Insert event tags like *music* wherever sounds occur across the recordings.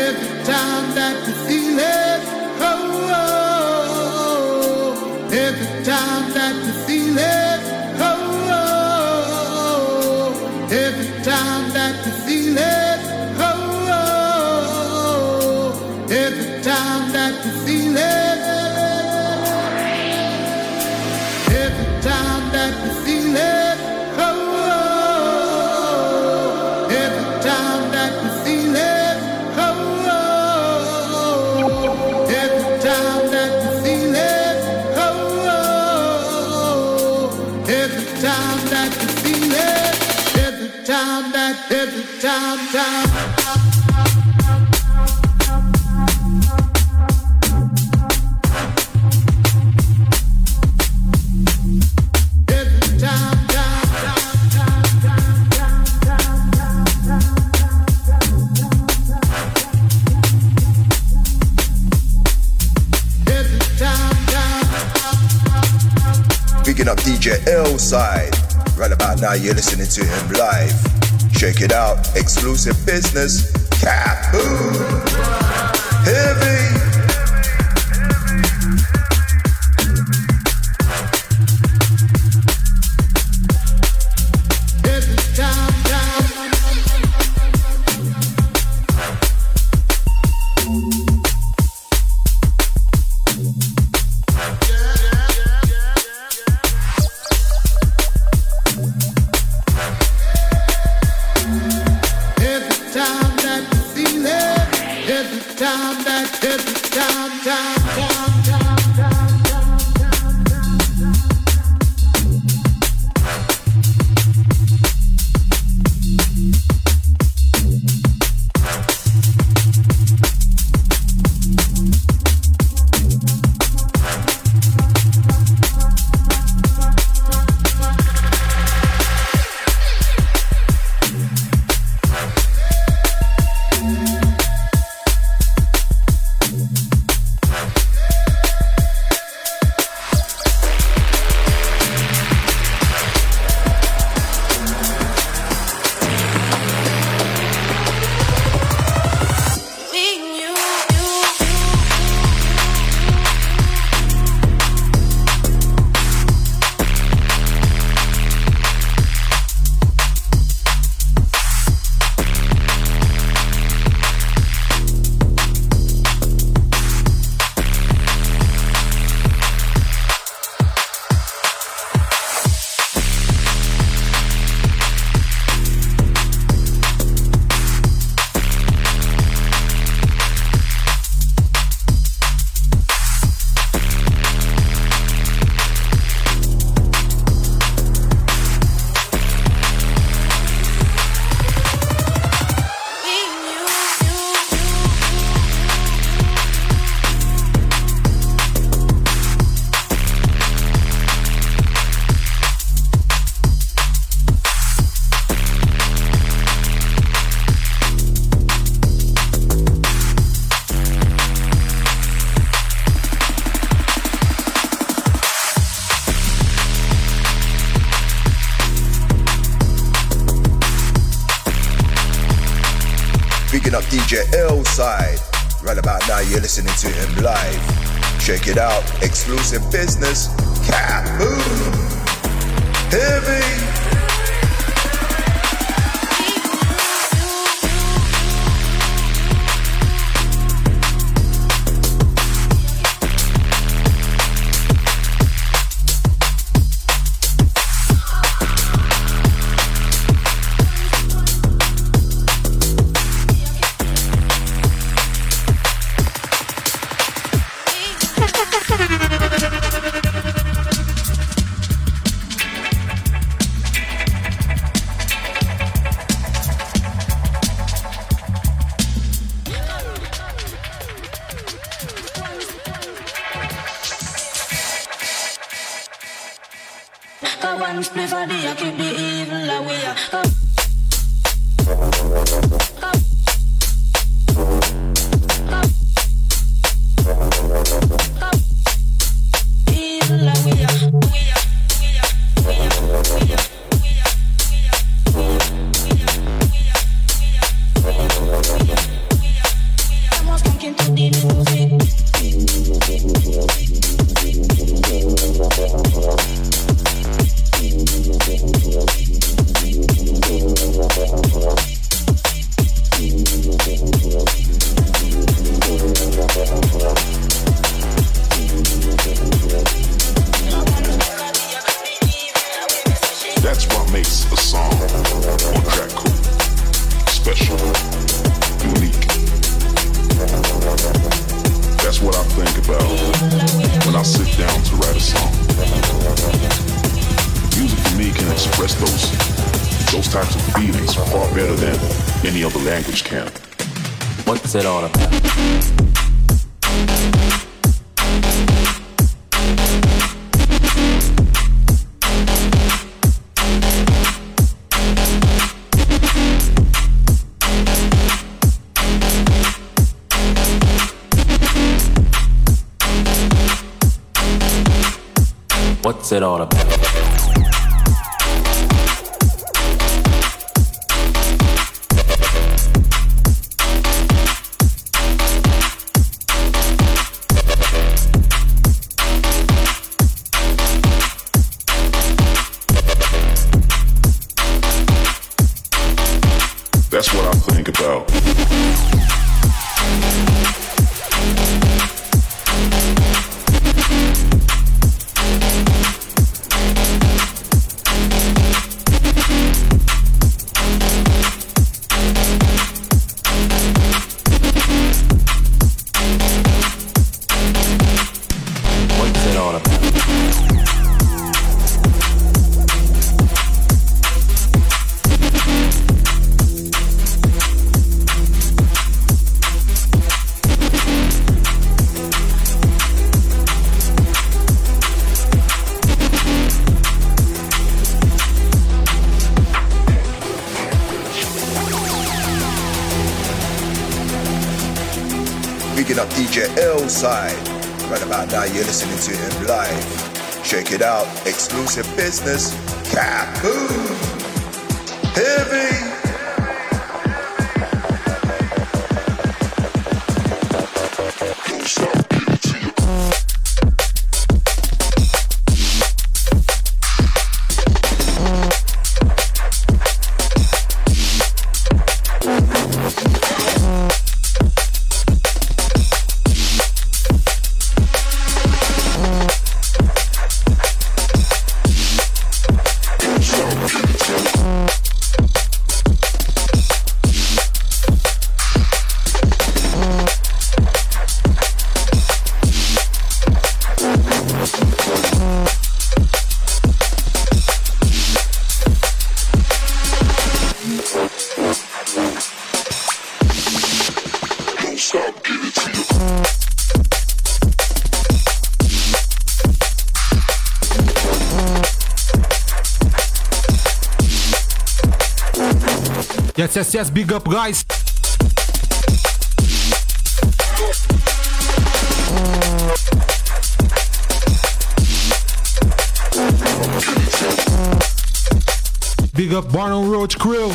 Every time that you feel it. now you're listening to him live. Check it out, exclusive business, Kaboom! every time, that every time, time, time. Up DJ L-Side. Right about now, you're listening to him live. Check it out. Exclusive business. Heavy. Express those those types of feelings far better than any other language can. What's it all about? What's it all about? Yes, yes, big up, guys. Big up Born On Road Crew.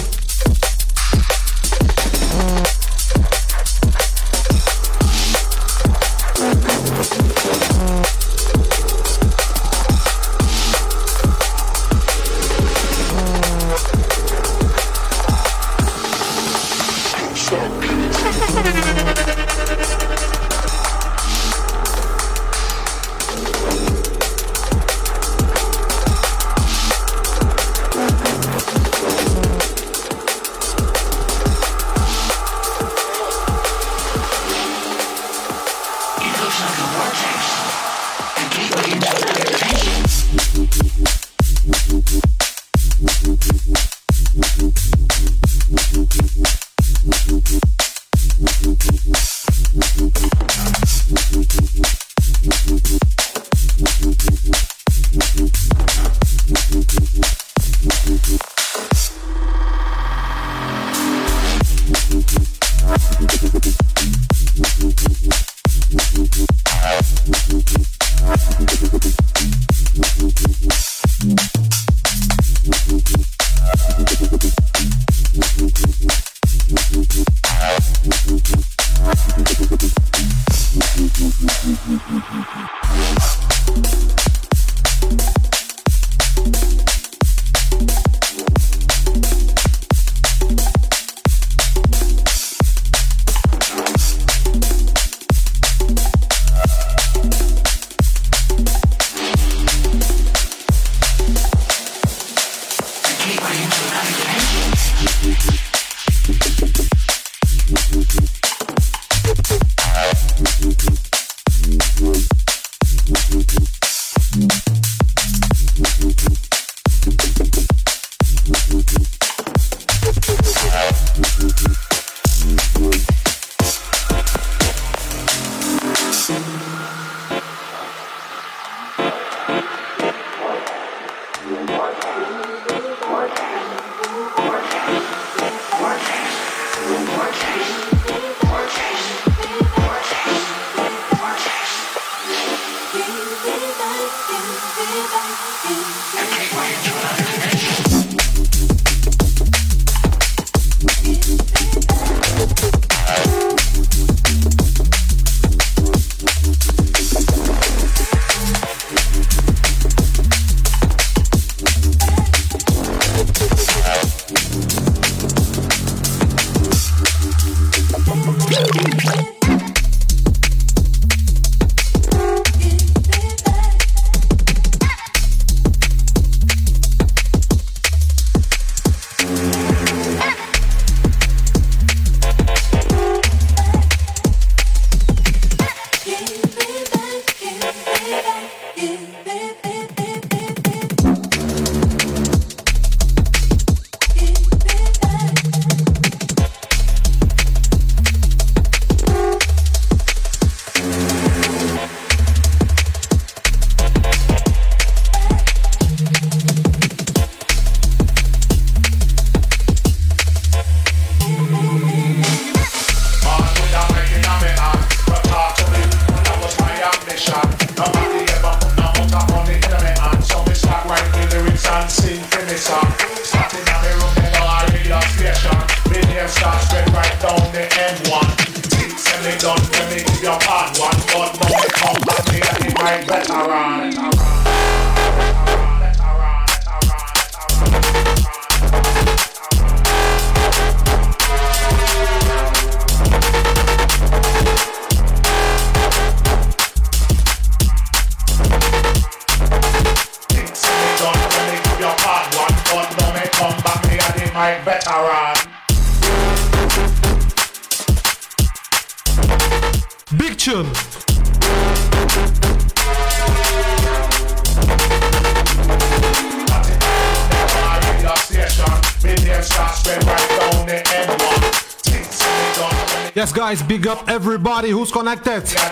Connected.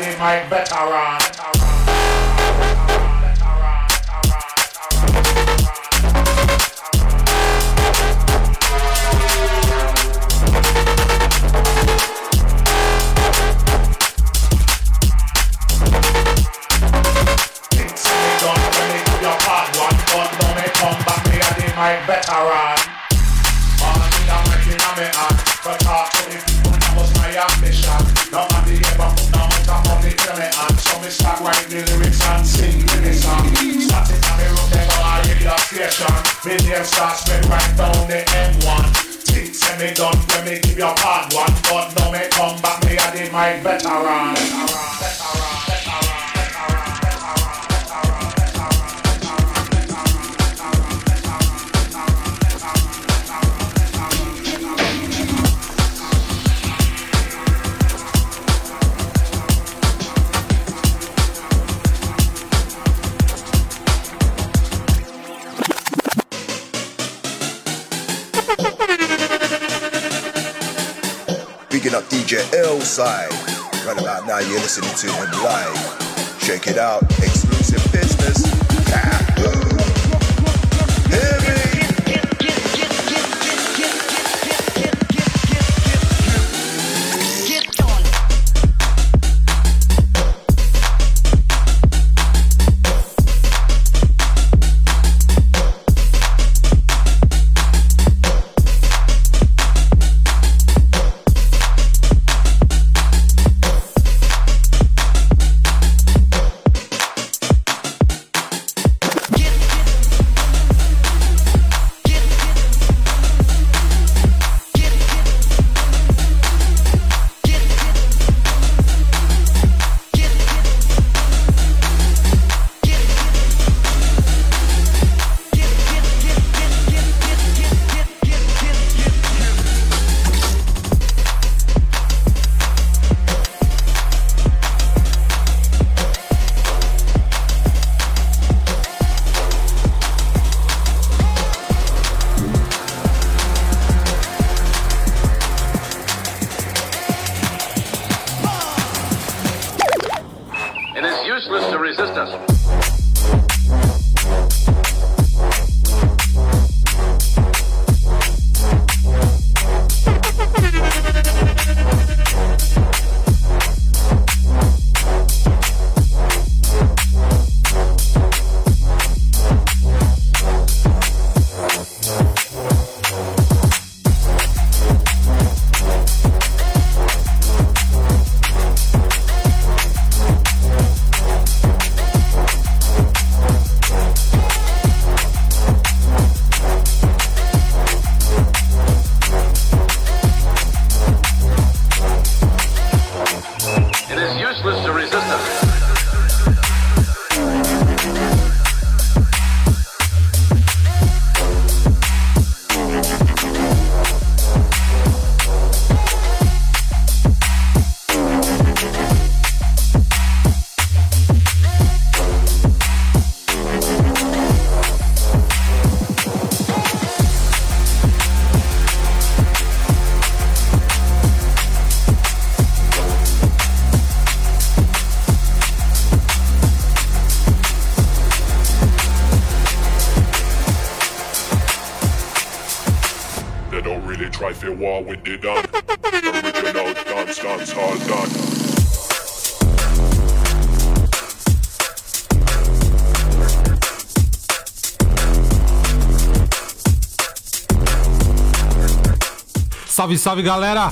Salve, salve galera!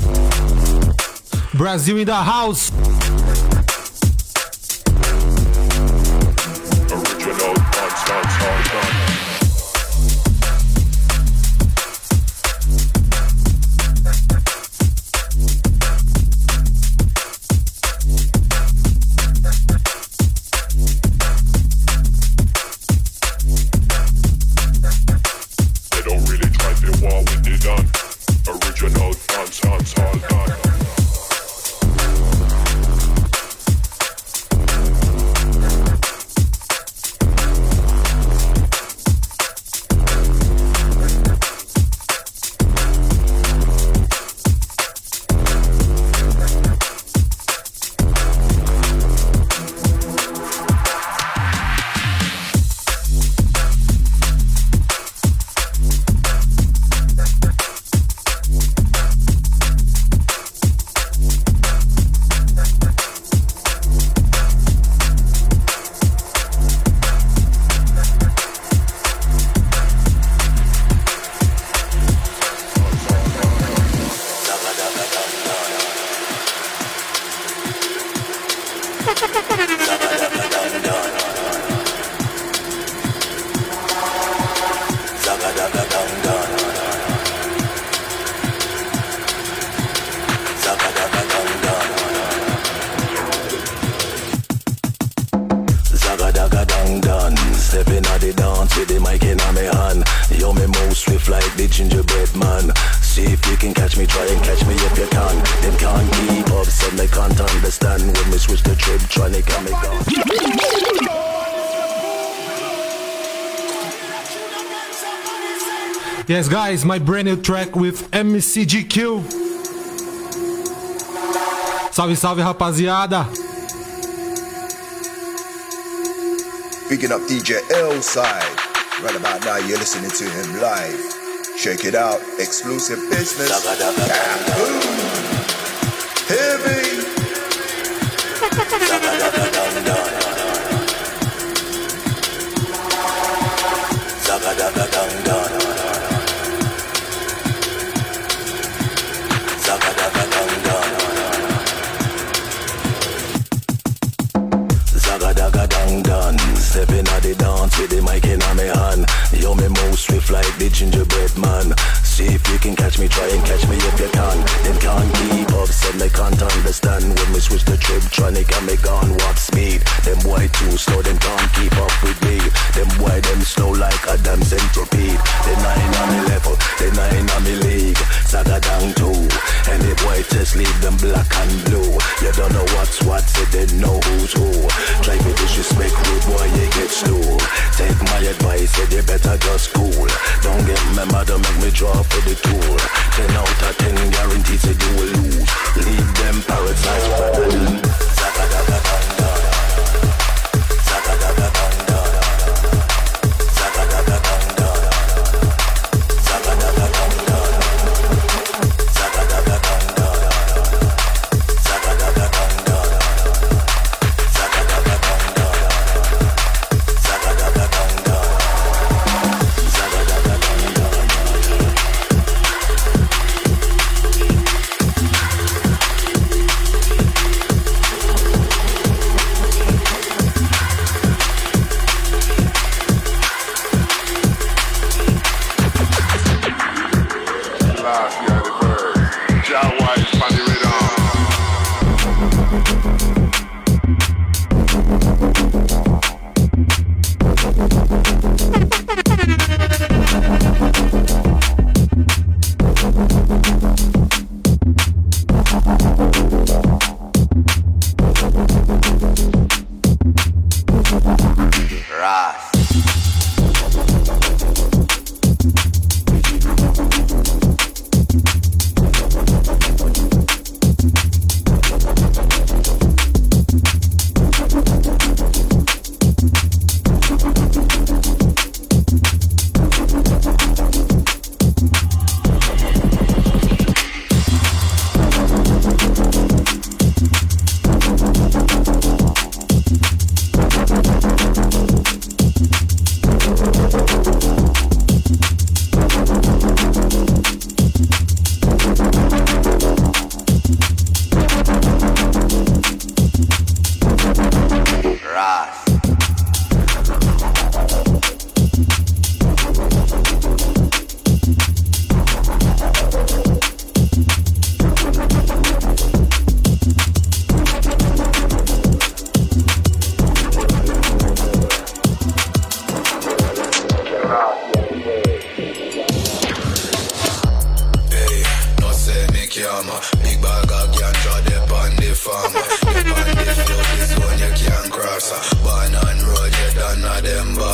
Brasil in the house! Try and catch me if you can. Them can't keep up, said they can't understand. When we switch the trip, trying to come me gone. Yes, guys, my brand new track with MCGQ. Salve, salve, rapaziada! Picking up DJ L-Side. Right about now, you're listening to him live. Check it out. Exclusive business. Heavy. Can catch me, try and catch me if you can. Them can't keep said they can't understand. When we switch the trip, to get me gone warp speed. Them boy too slow, them can't keep up with me. Them boy them slow like a damn centipede. They nine on me level, they nine on me league. Saga down two, and the boy just leave them black and blue. You don't know what's what, so they know who's who. Try me disrespect, rude boy, you get slew. Take my advice, said you better just cool. Don't get mad, don't make me draw for the tool. Ten out of ten guaranteed said you will lose. Leave them parasites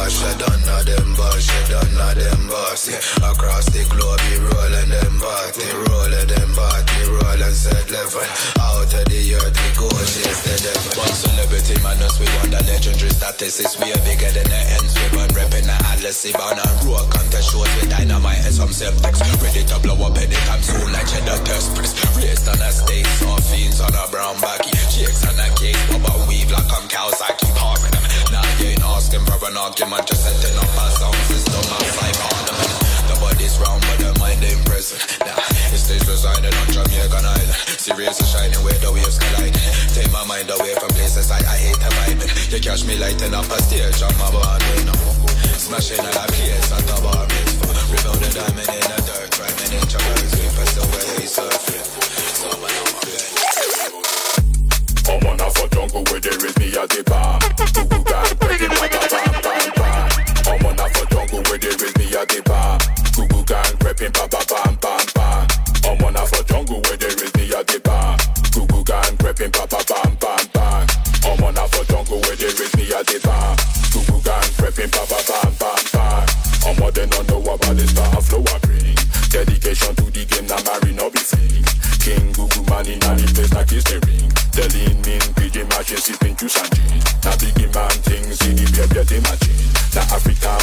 boss, shut down now them boss, shut down now them boss. Yeah. Across the globe, we rolling them party, rolling them party, rolling set level. Out of the earth, the ghost is the devil. One celebrity man, us we won the legendary statistics. We are bigger than the ends, we run repping the Atlas, bound and raw contest shows with dynamite and some septics. Ready to blow up anytime soon, like cheddar test press. Raised on a stage, some fiends on a brown baggy. Chicks on a cake, but weave like I'm Kawasaki. Parking them, now you ain't asking for an argument man just setting up a sound system of five. The body's round, but the mind ain't present. Nah, the stage residing on Jamaican Island. Serious and shining where the waves collide. Take my mind away from places I, I hate to vibe. You catch me lighting up a stage on my body window. Smashing all the place at the bar mitzvah. Rebuild a diamond in the dirt, rhyming in Jabber's *laughs* way, but still where he surfing. So man, I'm on I'm on a for jungle where there is me at the bar. the ba ba bam bam bam. I'm on a for jungle where there is me at the bar. Google gang prepping ba ba bam bam bam. I'm on a for jungle where there is me at the bar. Google gang prepping ba ba bam bam bam. I'm on the no know about this bar flow I bring. Dedication to the game, now marry no be fake. Eh? King Google man in any place like this the ring. The lean mean pigeon machine sipping juice and gin. Now big man things in the beer, beer they machine. Now African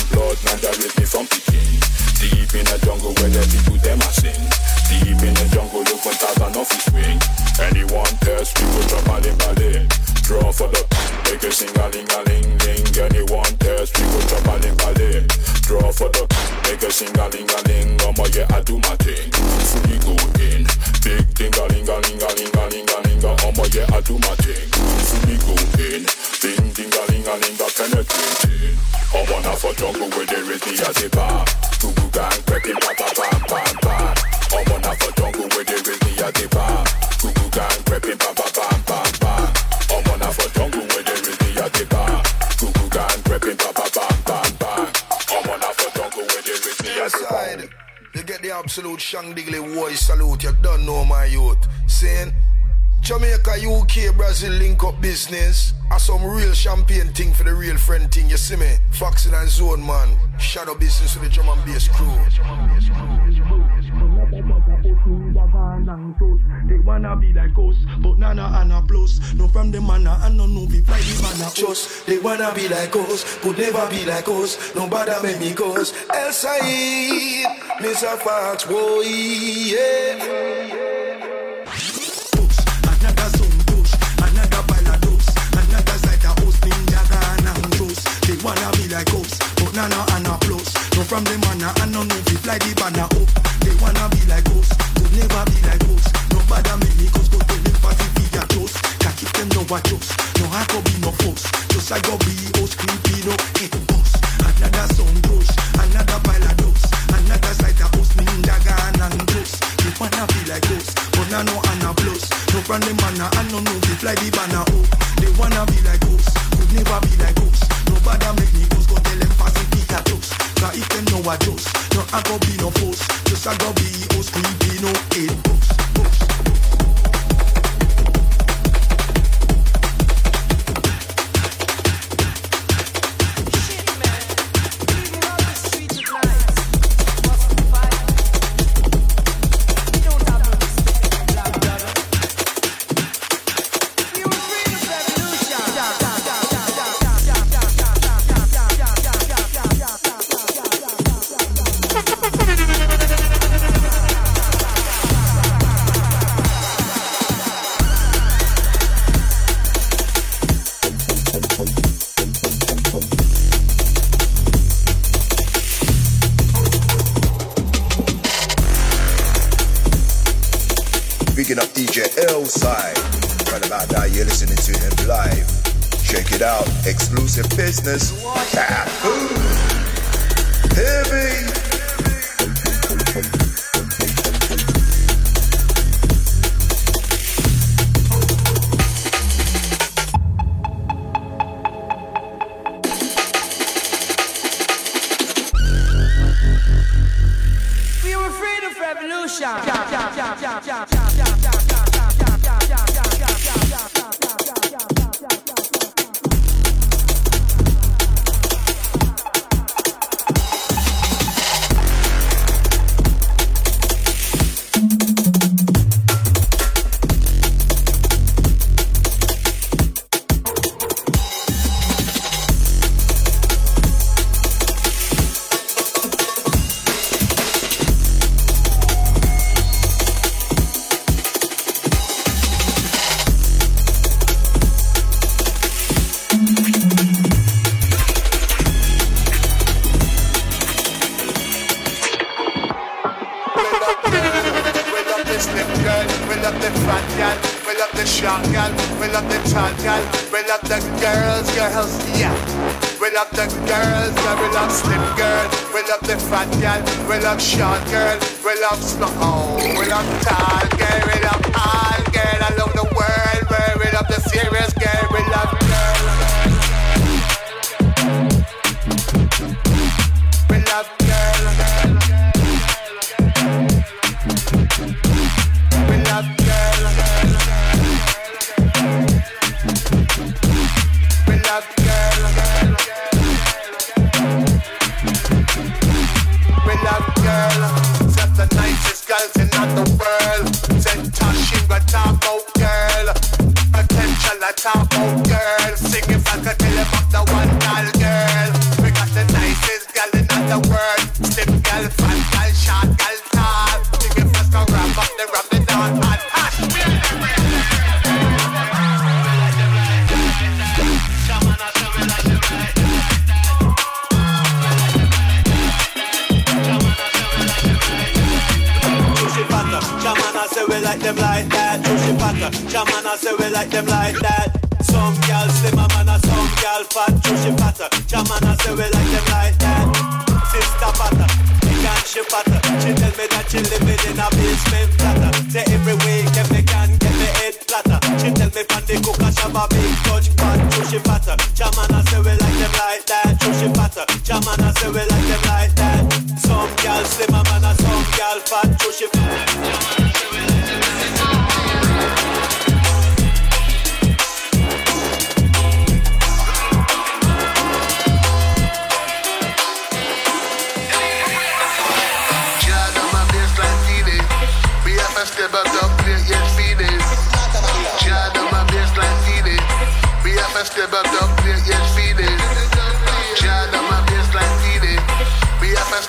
one test, people drum a ling a ling. Draw for the make it sing a ling a ling ling. Anyone test, people drum a ling a ling. Draw for the make a sing a ling a ling. Mama, yeah, I do my thing. Fully go in. Big ding a ling a ling a ling a ling a ling. Mama, yeah, I do my thing. Fully go in. Ding ding a ling a ling a penetrating. I'm on for jungle where there is the as a. Two gang, pepping, pa pa pa pa pa. I'm on for jungle where there is absolute Shang Digley voice salute. You don't know my youth. Saying Jamaica, UK, Brazil link up business. Are some real champagne thing for the real friend thing. You see me? Foxing and Zone man. Shadow business with the German bass crew. close. They wanna be like ghosts, but nana and a blows. No from them manna and no no be fly the manna just. They wanna be like us, could never be like us. No bother make me cause. El Mr. Fox, boy, yeah. wanna be like us, but nana and a plus. No from them manna and no no be fly the banner up. They wanna be like us never be like us. No bad I make me cause go to them party be a toast. Can't keep them no watch us. No I go be no force. Just I go be host creepy no head boss. Another song goes, another pile of dose. Another side of us me dagger and close. You wanna be like us, but now no anna blows. No from them anna, I no know they fly the banner. Oh, they wanna be like us never be like us. Nobody make me goose, go tell them fast if it a toast. Cause if them know I just, no I go be no post. Just I go be host, be no eight books. Oh, we don't talk, give it up.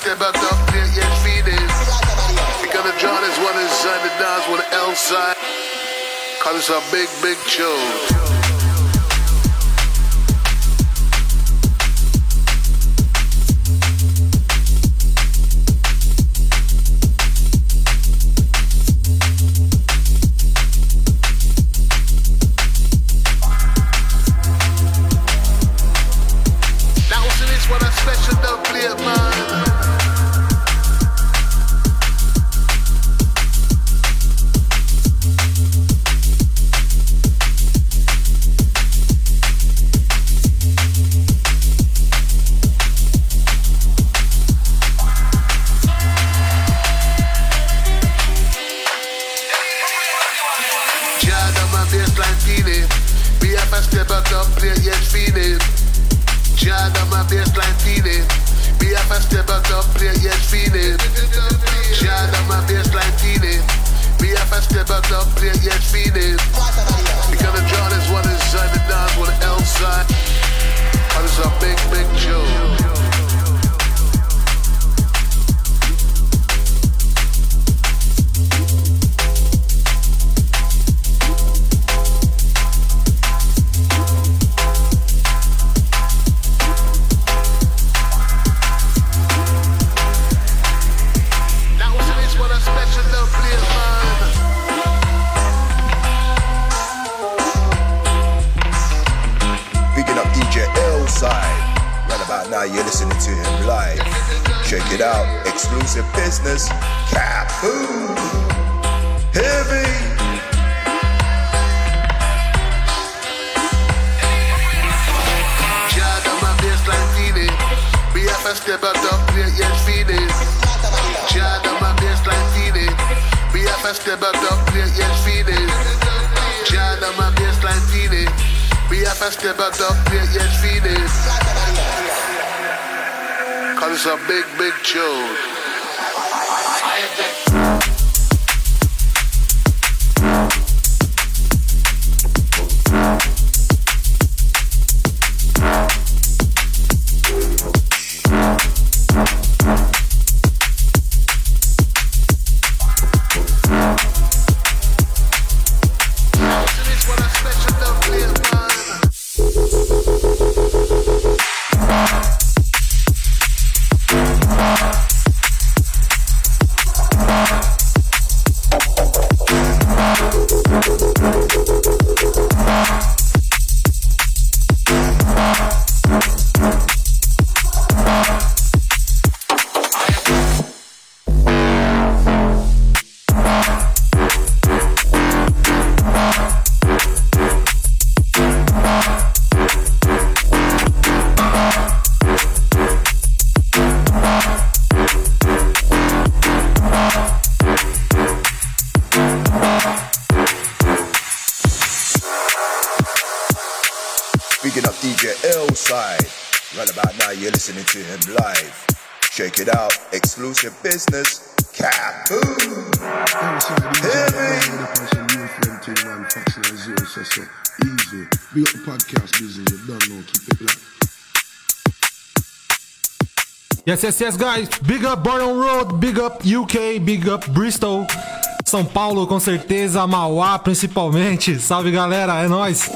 step out the pit, yes, feet is. Because the John is one inside, the Don's one outside. Cause it's a big, big show. step out and play, yes, feel it. on my baseline, feel it. We have a step out and play, yes, feel it. on my baseline, feel it. We have a step out and play, yes, feel. Cause it's a big, big tune. yes, guys. Big up Boron Road, big up UK, big up Bristol. São Paulo, com certeza, Mauá principalmente. Salve galera, é nós.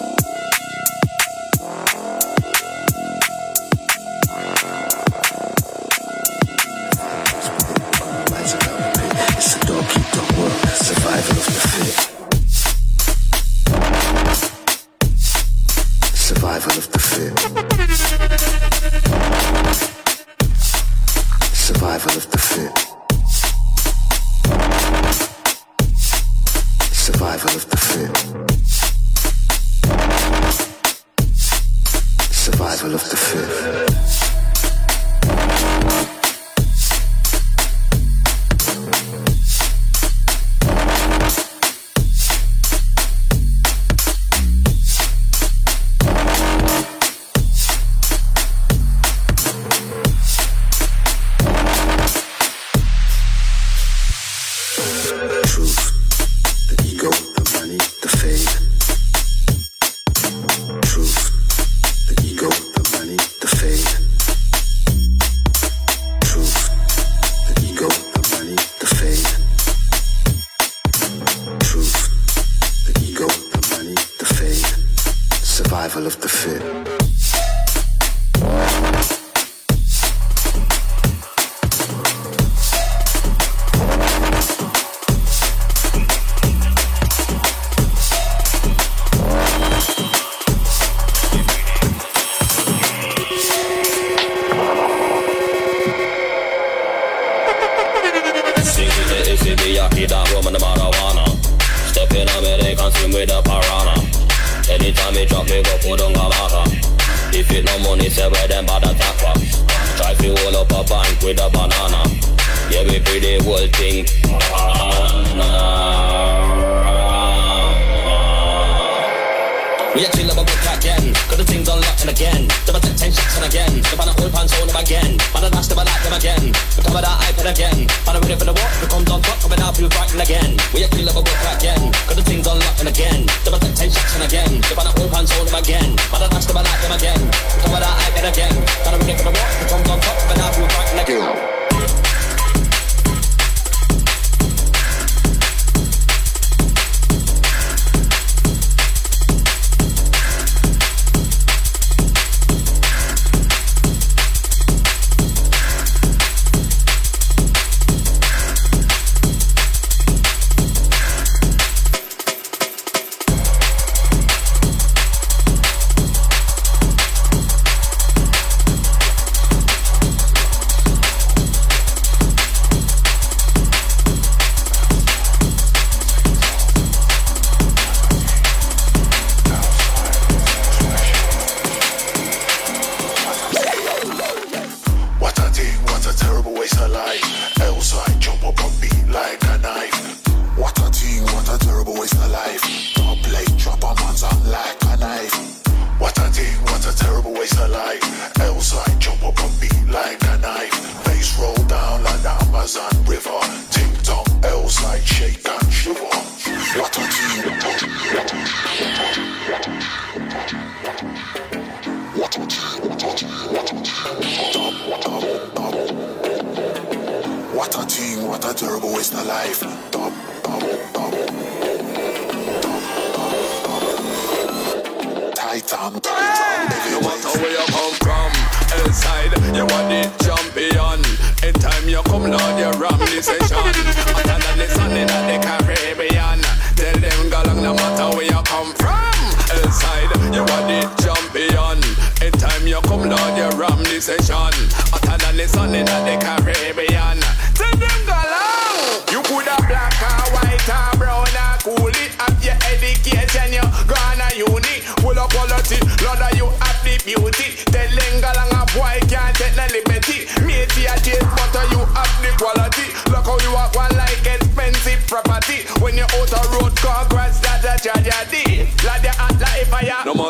We actually love a book again. Got the things unlocked and again. Double take ten shots and again. The pan old pants on them again. Man, I dash I like them again. We cover that iPad again. Man, I'm ready for the walk. We come on top, coming out, feel frightened again. We actually love a book again. Got the things unlocked and again. Double take ten shots and again. The pan old pants on them again. Man, I dash I like them again. We cover that iPad again. Man, I'm ready for the walk. We come on top, coming out, feel frightened again.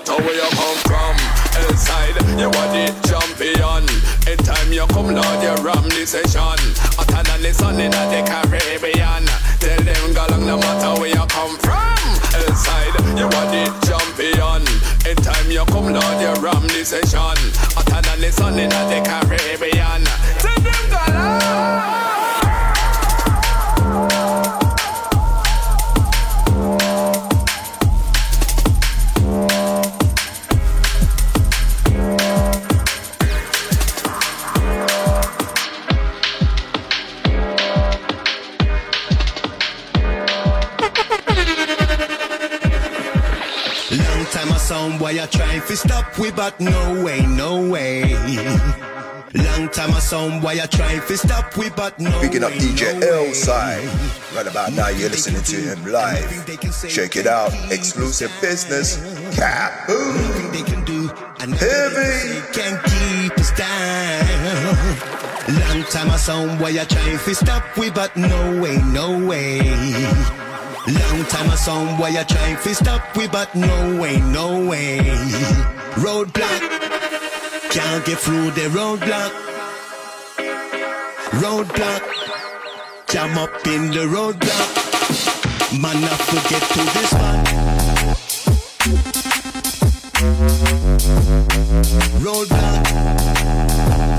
matter where you come from. Inside, you are the champion. Anytime you come, Lord, you ram the session. Hotter than the sun in the Caribbean. Tell them, galang, no matter where you come from. Inside, you are the champion. Anytime you come, Lord, you ram the session. Hotter than the sun in the Caribbean. Picking up DJ L-Side. Right about now, you're listening to him live. Check it out. Exclusive business. Cap. Heavy. Can't keep us down. Long time I sound why you trying to stop we, but no way, no way. Long time I sound why you trying to stop we, but no way, no way. Roadblock. Can't get through the roadblock. Roadblock, jam up in the roadblock. Man, I forget to this one. Roadblock.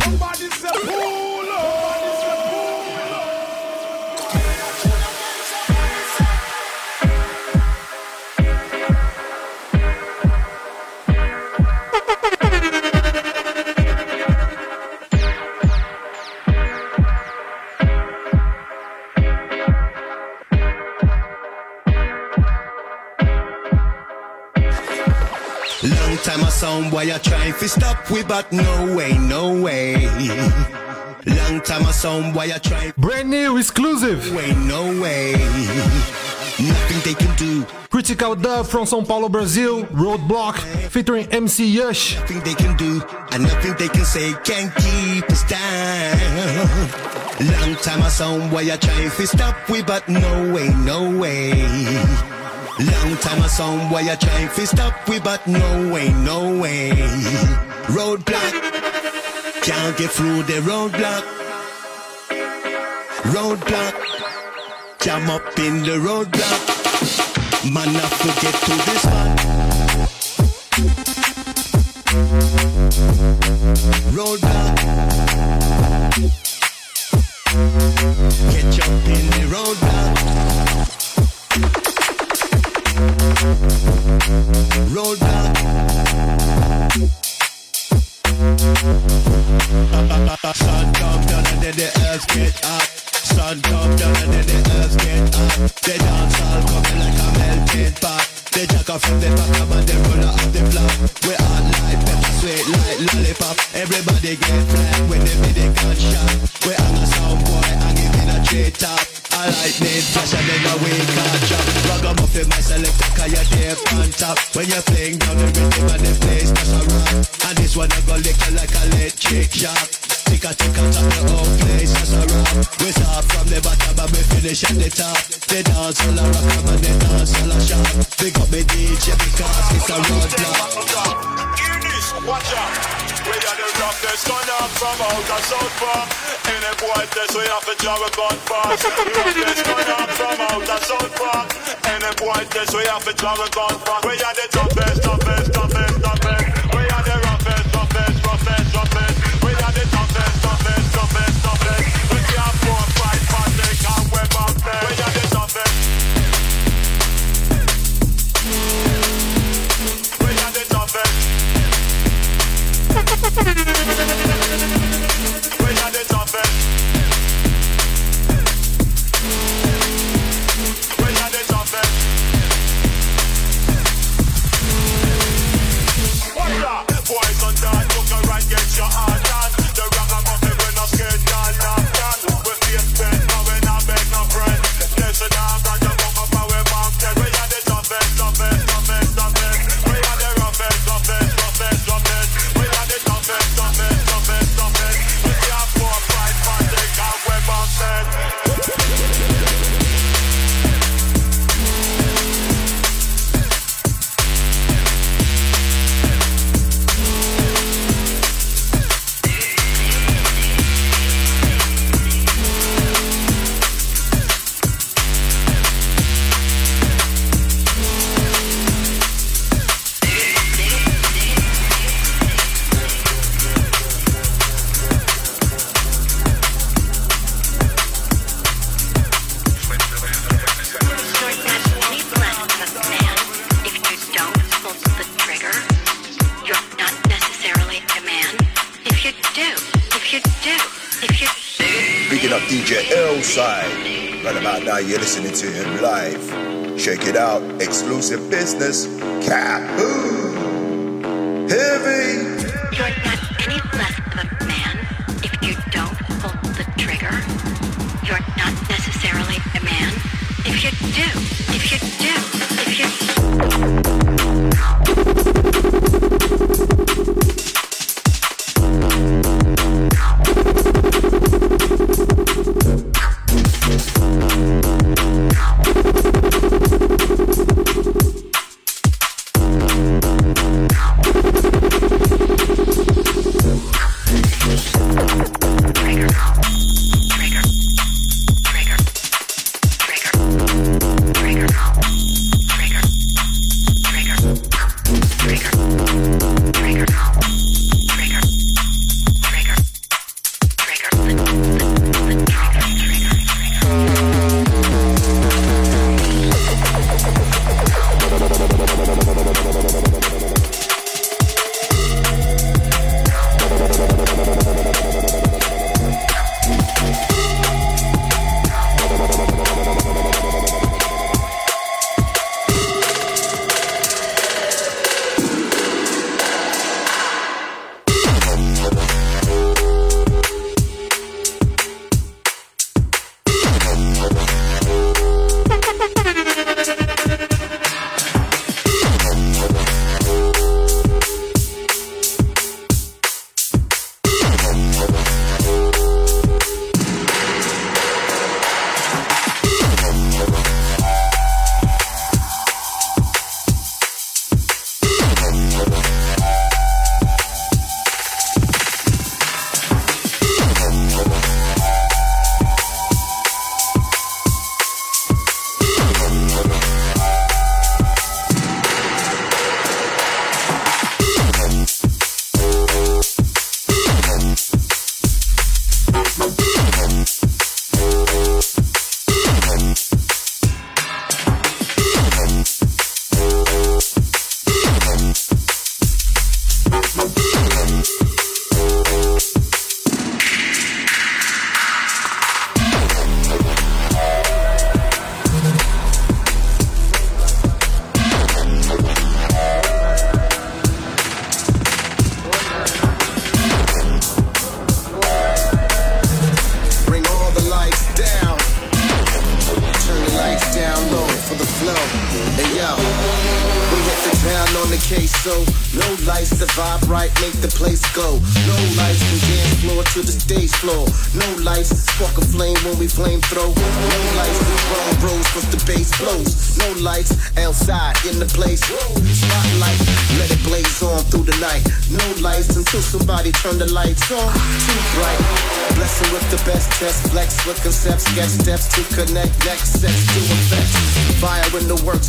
Somebody why you trying to stop we, but no way, no way. Long time a sound why you trying. Brand new exclusive. Way, no way. Nothing they can do. Critical Dub from São Paulo, Brazil. Roadblock featuring MC Yush. Nothing they can do and nothing they can say can keep us down. Long time a sound why you trying to stop we, but no way, no way. Long time a sound boy you trying to stop we, but no way, no way. Roadblock, can't get through the roadblock. Roadblock, jam up in the roadblock. Man, I forget to this one. Roadblock, catch up in the roadblock. Roadblock. Sun come down and then the earth get up. Sun come down and then the earth get up. Dance all coming like a melting pot. Roller off the flap. We all like pepper sweet like lollipop. Everybody get flat there on top. When you're playing down the rhythm and the place that's a rock. And this one I go lick like a electric shock. Tick a tick top the whole place that's a rock. We start from the bottom and we finish at the top. The dance all a rock and the dance all a shot. Big up me DJ because it's a roadblock. Hear this, watch out. We are the gun up from out of South Park. Boy test we have to draw a gun fast. *laughs* Roughest gun up from out of South Park. Any boy test we have to draw a gun fast. We are the toughest, toughest, toughest, toughest.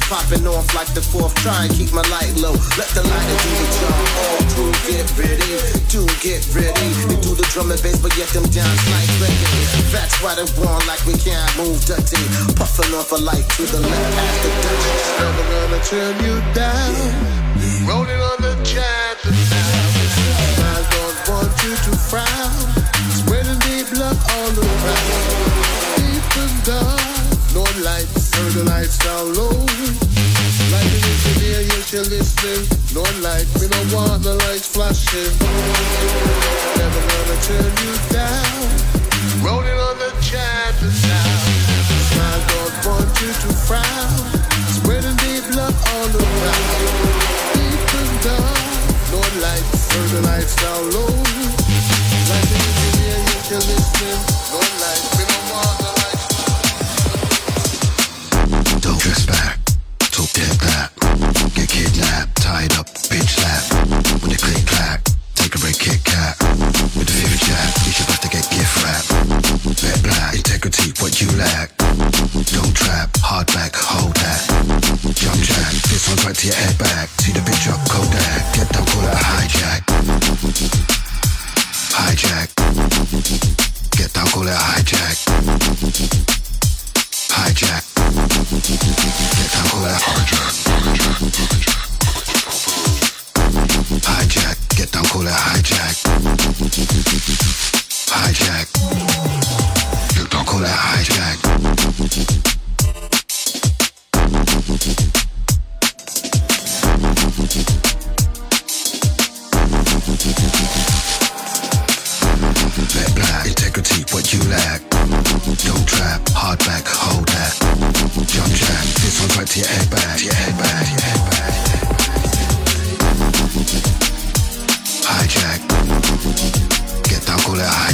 Popping off like the fourth. Try and keep my light low. Let the lighter do the job. All crew get ready, do get ready. They do the drum and bass, but yet them down like ready. That's why they want like we can't move dirty. Puffing off a light to the left after dirty. Never gonna turn you down. Rolling on the champion now. I don't want you to frown. Spreading the blood all around. Deep dark, no lights, turn the lights down low. Like an engineer, you're listening. No light, we don't want the lights flashing. Never gonna turn you down. Rolling on the champion now. I don't want you to frown. Spreading the blood all around. Deep and dark, no lights, turn the lights down low. Like an engineer, you're listening. Get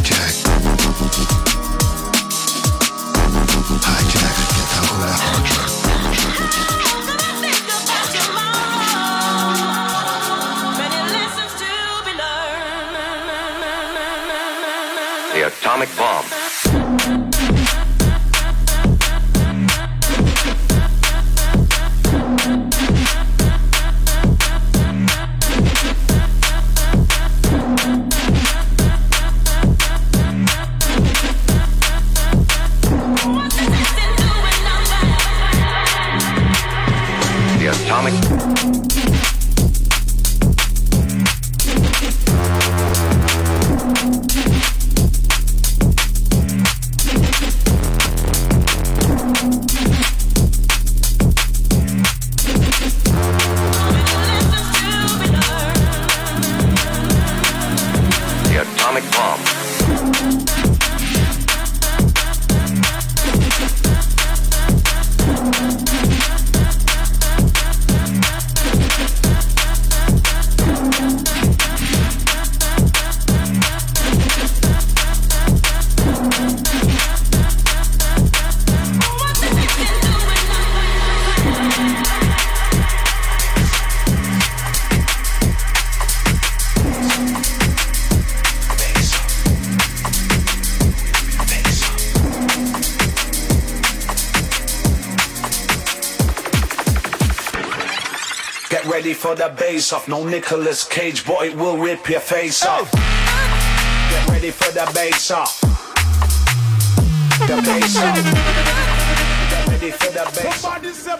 for the bass off. No Nicolas Cage, but it will rip your face off. Get ready for the bass off. The bass off. Get ready for the bass Somebody say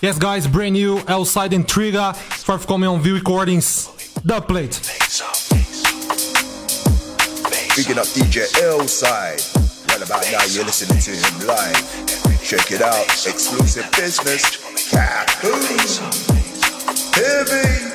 Yes, guys, brand new Outside Intriga, forthcoming on View Recordings. Dub plate. Picking up DJ L about now you're listening to him live. Check it out, exclusive business. Heavy.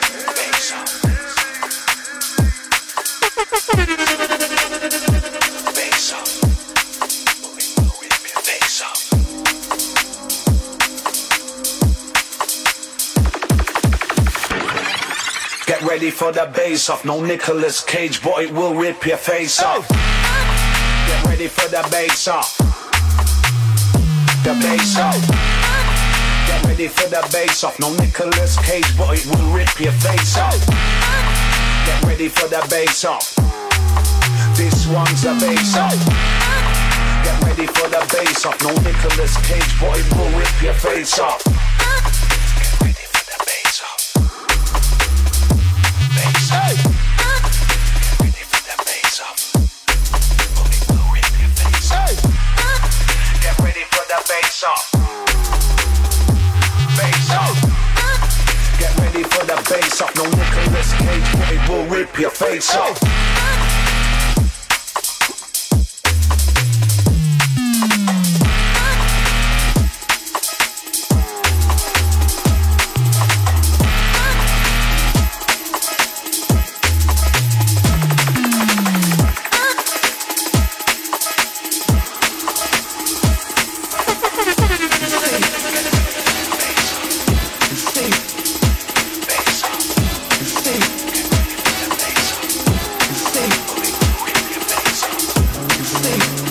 Get ready for the bass off, no Nicolas Cage, boy, it will rip your face off. Get ready for the bass off. The bass off. Get ready for the bass off. No Nicolas Cage, but it will rip your face off. Get ready for the bass off. This one's the bass off. Get ready for the bass off. No Nicolas Cage, but it will rip your face off. Bass off. Off. Get ready for the bass off. No Nicolas Cage, but it will rip your face off. Get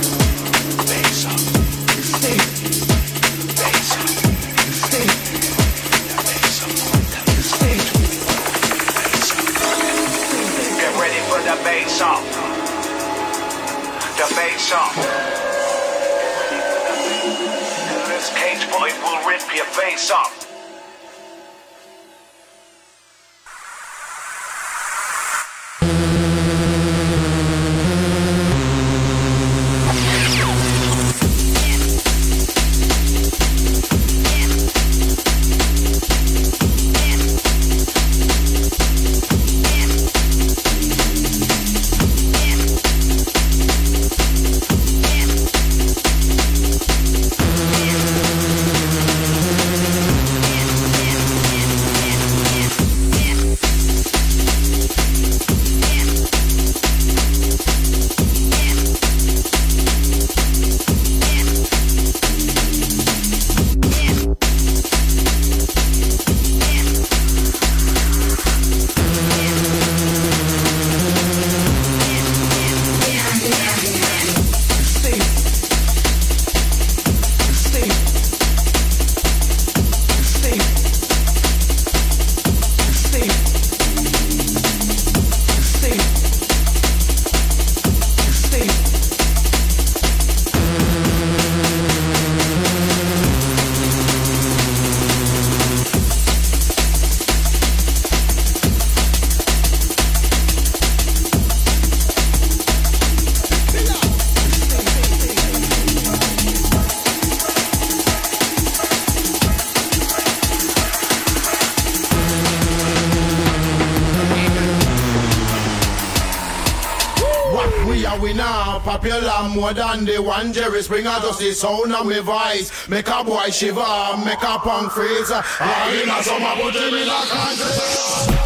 we we now? Popular more than the one Jerry Springer. Just the sound of my voice. Make a boy shiver, make a punk freeze. All in a summer, put him in a country.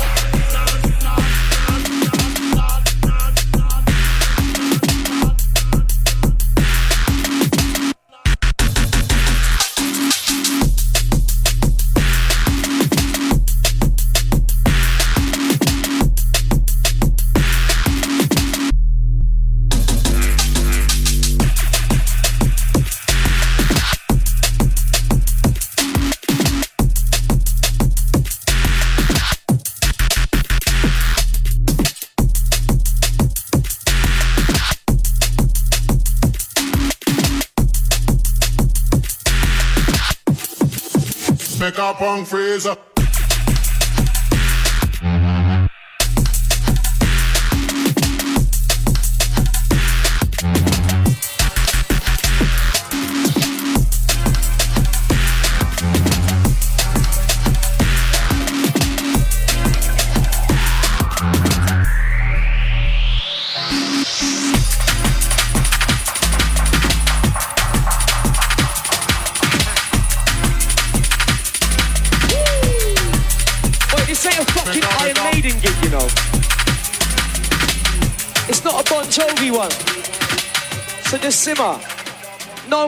Make a punk freeze.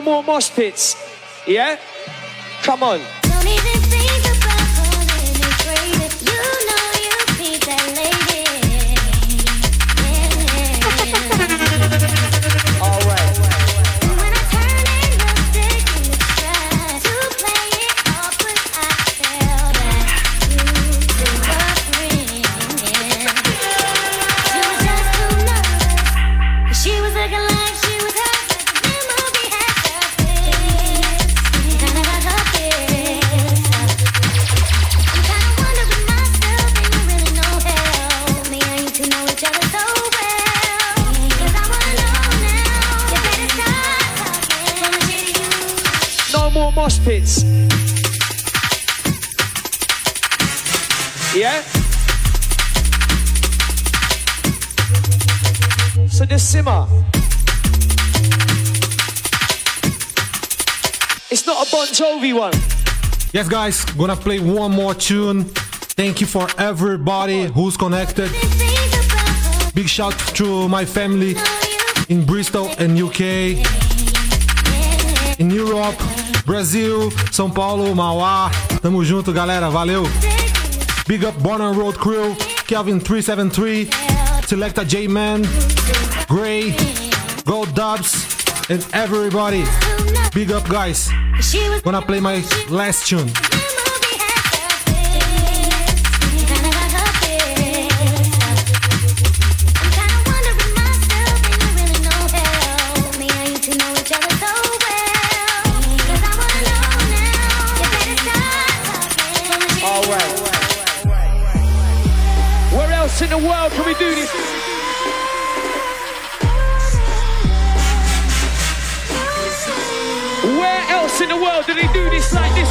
More mosh pits. Yeah? Come on. Jovi one. Yes, guys, gonna play one more tune. Thank you for everybody who's connected. Big shout to my family in Bristol and UK, in Europe, Brasil, São Paulo, Mauá. Tamo junto, galera. Valeu. Big up Born Road Crew, Kelvin 373, Selecta J Man, Gray, Gold Dubs, and everybody. Big up, guys. Gonna play my last tune. In the world can we do this? World do they do this like this?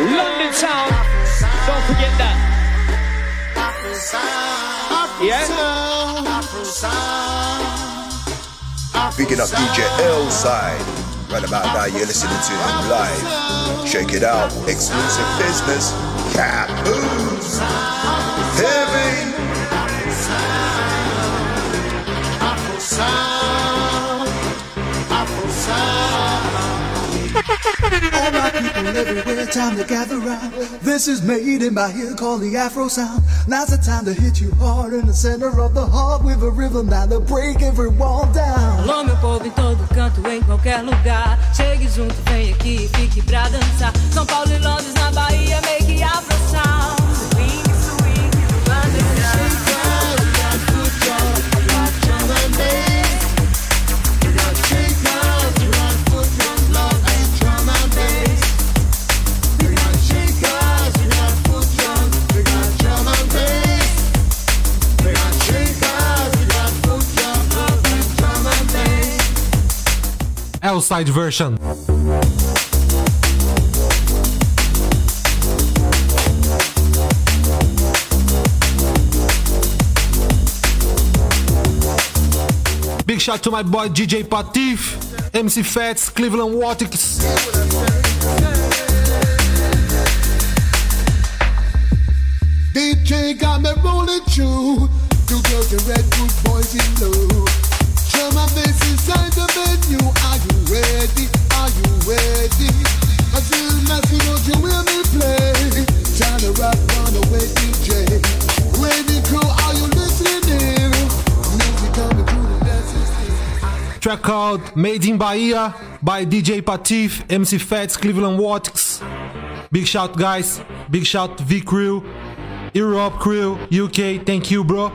London town. Don't forget that. Yeah? Picking up DJ L-Side. Right about now, you're listening to him live. Check it out. Exclusive business. Caboose. Heavy. All my people everywhere, time to gather round. This is made in my ear called the Afro sound. Now's the time to hit you hard in the center of the heart with a rhythm that'll break every wall down. Alô, meu povo em todo canto, em qualquer lugar. Chegue junto, vem aqui, fique pra dançar. São Paulo e Londres, na Bahia, make Afro sound. L-Side version. Big shout to my boy DJ Patife, MC Fats, Cleveland Watkiss. DJ got me rolling through. Two girls in red, good boys in blue. Track called Made in Bahia by DJ Patife, MC Fats, Cleveland Watkiss. Big shout, guys. Big shout, V Crew, Europe Crew, UK. Thank you, bro.